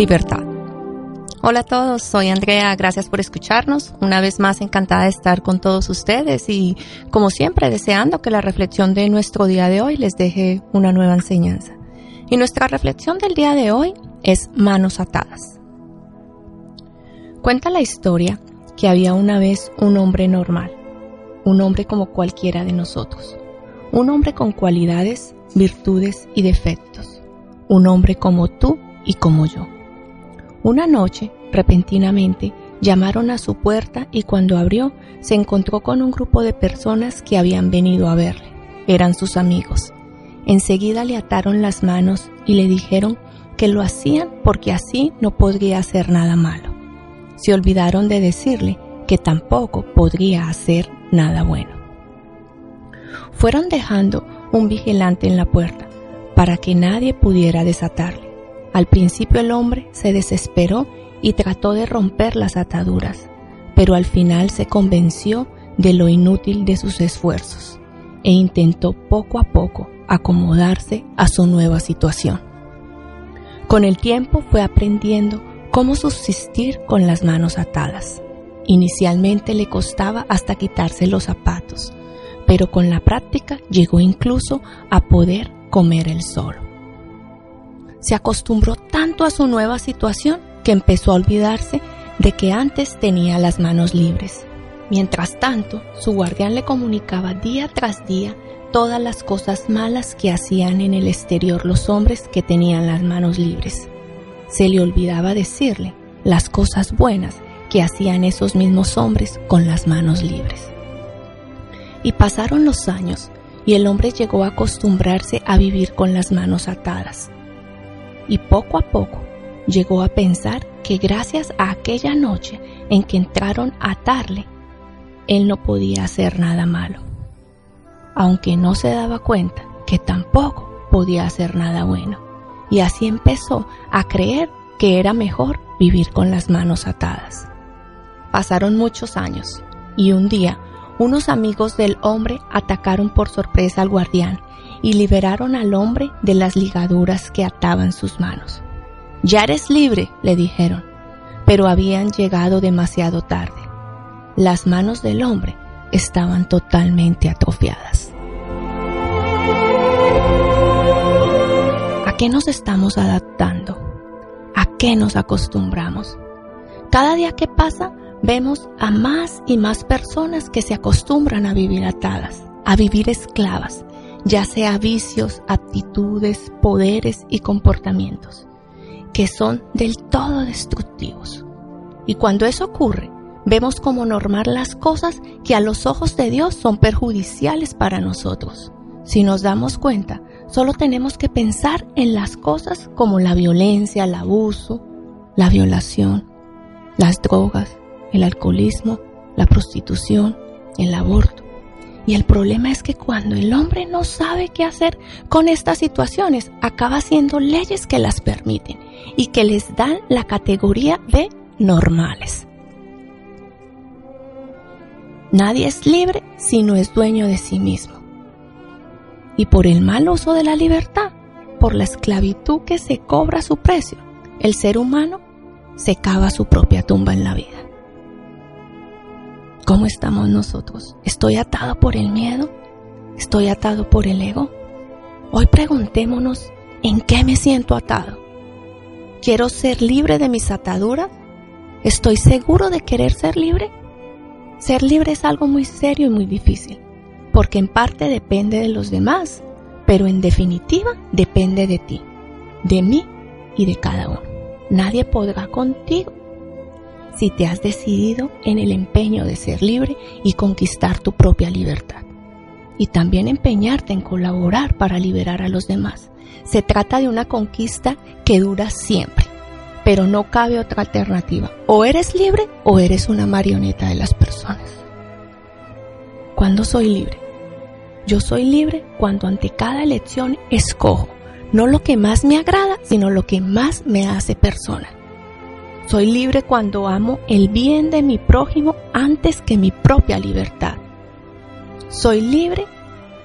Libertad. Hola a todos, soy Andrea, gracias por escucharnos. Una vez más encantada de estar con todos ustedes y como siempre deseando que la reflexión de nuestro día de hoy les deje una nueva enseñanza. Y nuestra reflexión del día de hoy es manos atadas. Cuenta la historia que había una vez un hombre normal, un hombre como cualquiera de nosotros, un hombre con cualidades, virtudes y defectos, un hombre como tú y como yo. Una noche, repentinamente, llamaron a su puerta y cuando abrió se encontró con un grupo de personas que habían venido a verle. Eran sus amigos. Enseguida le ataron las manos y le dijeron que lo hacían porque así no podría hacer nada malo. Se olvidaron de decirle que tampoco podría hacer nada bueno. Fueron dejando un vigilante en la puerta para que nadie pudiera desatarle. Al principio el hombre se desesperó y trató de romper las ataduras, pero al final se convenció de lo inútil de sus esfuerzos e intentó poco a poco acomodarse a su nueva situación. Con el tiempo fue aprendiendo cómo subsistir con las manos atadas. Inicialmente le costaba hasta quitarse los zapatos, pero con la práctica llegó incluso a poder comer el solo se acostumbró tanto a su nueva situación que empezó a olvidarse de que antes tenía las manos libres. Mientras tanto, su guardián le comunicaba día tras día todas las cosas malas que hacían en el exterior los hombres que tenían las manos libres. Se le olvidaba decirle las cosas buenas que hacían esos mismos hombres con las manos libres. Y pasaron los años y el hombre llegó a acostumbrarse a vivir con las manos atadas y poco a poco llegó a pensar que gracias a aquella noche en que entraron a atarle, él no podía hacer nada malo, aunque no se daba cuenta que tampoco podía hacer nada bueno. Y así empezó a creer que era mejor vivir con las manos atadas. Pasaron muchos años y un día unos amigos del hombre atacaron por sorpresa al guardián y liberaron al hombre de las ligaduras que ataban sus manos. Ya eres libre, le dijeron, pero habían llegado demasiado tarde. Las manos del hombre estaban totalmente atrofiadas. ¿A qué nos estamos adaptando? ¿A qué nos acostumbramos? Cada día que pasa vemos a más y más personas que se acostumbran a vivir atadas, a vivir esclavas, ya sea vicios, actitudes, poderes y comportamientos, que son del todo destructivos. Y cuando eso ocurre, vemos como normal las cosas que a los ojos de Dios son perjudiciales para nosotros. Si nos damos cuenta, solo tenemos que pensar en las cosas como la violencia, el abuso, la violación, las drogas, el alcoholismo, la prostitución, el aborto, y el problema es que cuando el hombre no sabe qué hacer con estas situaciones, acaba haciendo leyes que las permiten y que les dan la categoría de normales. Nadie es libre si no es dueño de sí mismo. Y por el mal uso de la libertad, por la esclavitud que se cobra su precio, el ser humano se cava su propia tumba en la vida. ¿Cómo estamos nosotros? ¿Estoy atado por el miedo? ¿Estoy atado por el ego? Hoy preguntémonos, ¿en qué me siento atado? ¿Quiero ser libre de mis ataduras? ¿Estoy seguro de querer ser libre? Ser libre es algo muy serio y muy difícil, porque en parte depende de los demás, pero en definitiva depende de ti, de mí y de cada uno. nadie podrá contigo. Si te has decidido en el empeño de ser libre y conquistar tu propia libertad. Y también empeñarte en colaborar para liberar a los demás. Se trata de una conquista que dura siempre, pero no cabe otra alternativa. O eres libre o eres una marioneta de las personas. ¿Cuándo soy libre? Yo soy libre cuando ante cada elección escojo no lo que más me agrada, sino lo que más me hace persona. Soy libre cuando amo el bien de mi prójimo antes que mi propia libertad. Soy libre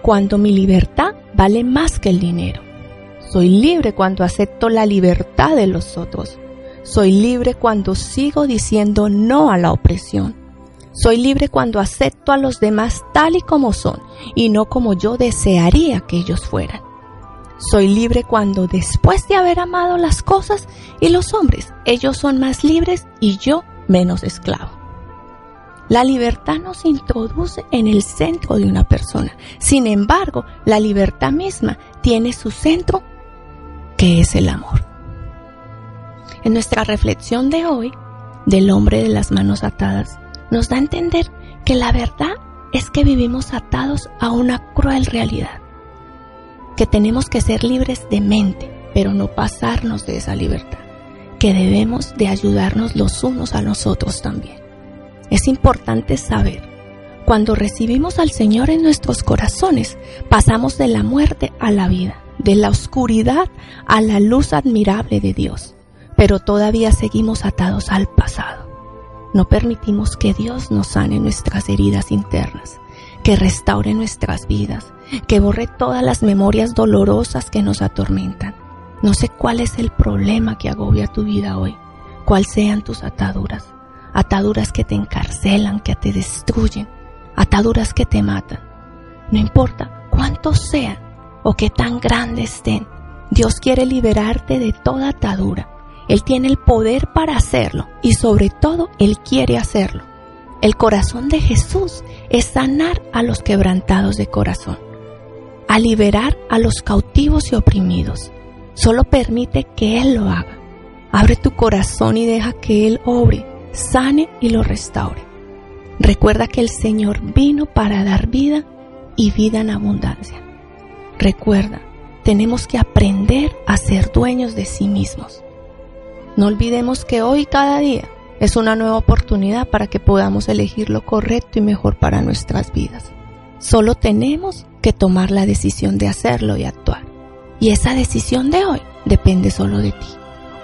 cuando mi libertad vale más que el dinero. Soy libre cuando acepto la libertad de los otros. Soy libre cuando sigo diciendo no a la opresión. Soy libre cuando acepto a los demás tal y como son y no como yo desearía que ellos fueran. Soy libre cuando después de haber amado las cosas y los hombres, ellos son más libres y yo menos esclavo. La libertad nos introduce en el centro de una persona. Sin embargo, la libertad misma tiene su centro, que es el amor. En nuestra reflexión de hoy, del hombre de las manos atadas, nos da a entender que la verdad es que vivimos atados a una cruel realidad que tenemos que ser libres de mente, pero no pasarnos de esa libertad, que debemos de ayudarnos los unos a nosotros también. Es importante saber, cuando recibimos al Señor en nuestros corazones, pasamos de la muerte a la vida, de la oscuridad a la luz admirable de Dios, pero todavía seguimos atados al pasado. No permitimos que Dios nos sane nuestras heridas internas, que restaure nuestras vidas, que borre todas las memorias dolorosas que nos atormentan. No sé cuál es el problema que agobia tu vida hoy, cuáles sean tus ataduras, ataduras que te encarcelan, que te destruyen, ataduras que te matan. No importa cuántos sean o qué tan grandes estén, Dios quiere liberarte de toda atadura. Él tiene el poder para hacerlo y sobre todo Él quiere hacerlo. El corazón de Jesús es sanar a los quebrantados de corazón a liberar a los cautivos y oprimidos. Solo permite que Él lo haga. Abre tu corazón y deja que Él obre, sane y lo restaure. Recuerda que el Señor vino para dar vida y vida en abundancia. Recuerda, tenemos que aprender a ser dueños de sí mismos. No olvidemos que hoy cada día es una nueva oportunidad para que podamos elegir lo correcto y mejor para nuestras vidas. Solo tenemos que tomar la decisión de hacerlo y actuar. Y esa decisión de hoy depende solo de ti.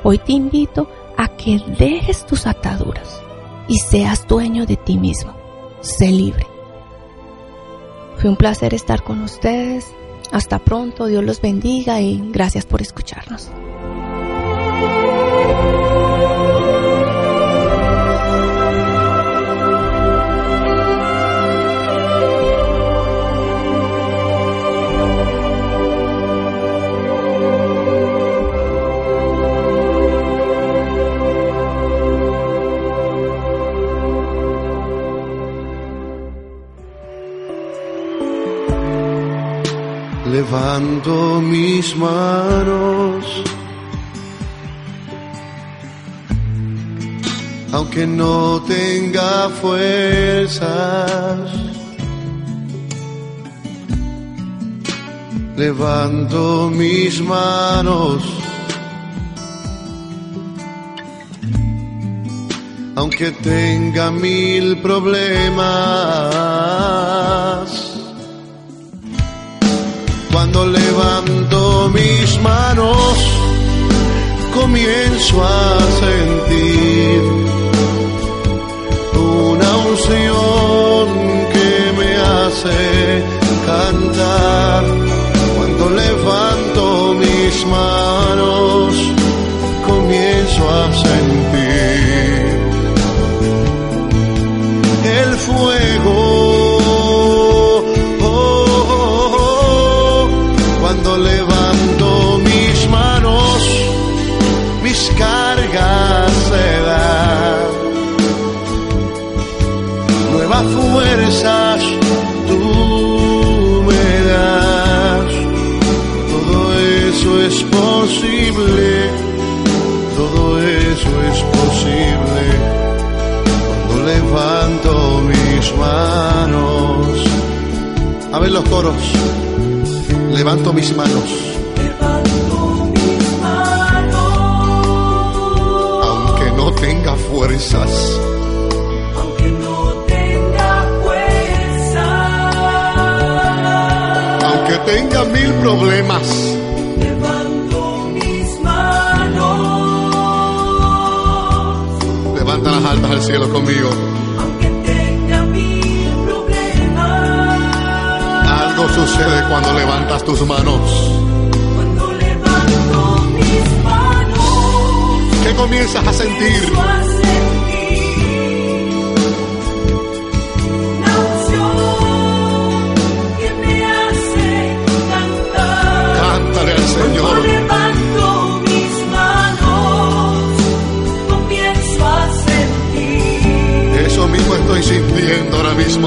Hoy te invito a que dejes tus ataduras y seas dueño de ti mismo. Sé libre. Fue un placer estar con ustedes. Hasta pronto, Dios los bendiga y gracias por escucharnos. Aunque no tenga fuerzas. Levanto mis manos, aunque tenga mil problemas cuando levanto mis manos, comienzo a sentir unción que me hace cantar. Levanto mis manos. A ver los coros. Levanto mis manos. Levanto mis manos, Aunque no tenga fuerzas. aunque no tenga fuerza. Aunque tenga mil problemas. Al cielo conmigo. aunque tenga mil problemas. Algo sucede cuando levantas tus manos. Cuando levanto mis manos, ¿Qué comienzas a sentir? Se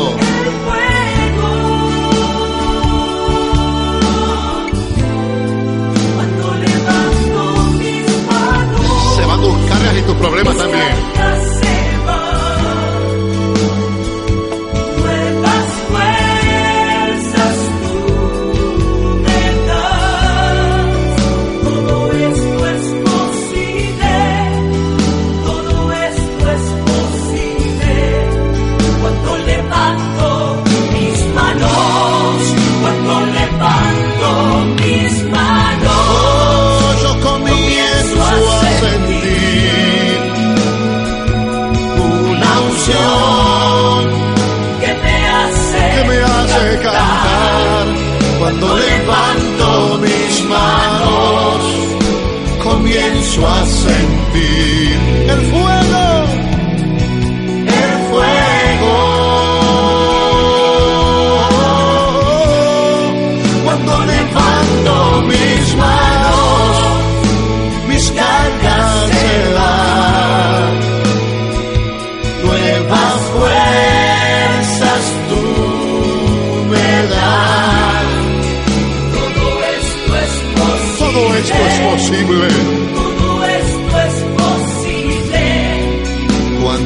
van tus cargas y tus problemas también.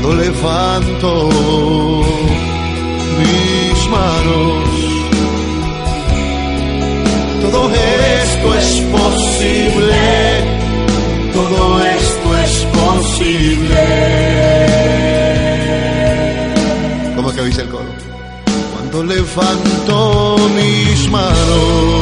Cuando levanto mis manos. Todo esto es posible. Todo esto es posible. ¿Cómo que dice el coro? Cuando levanto mis manos.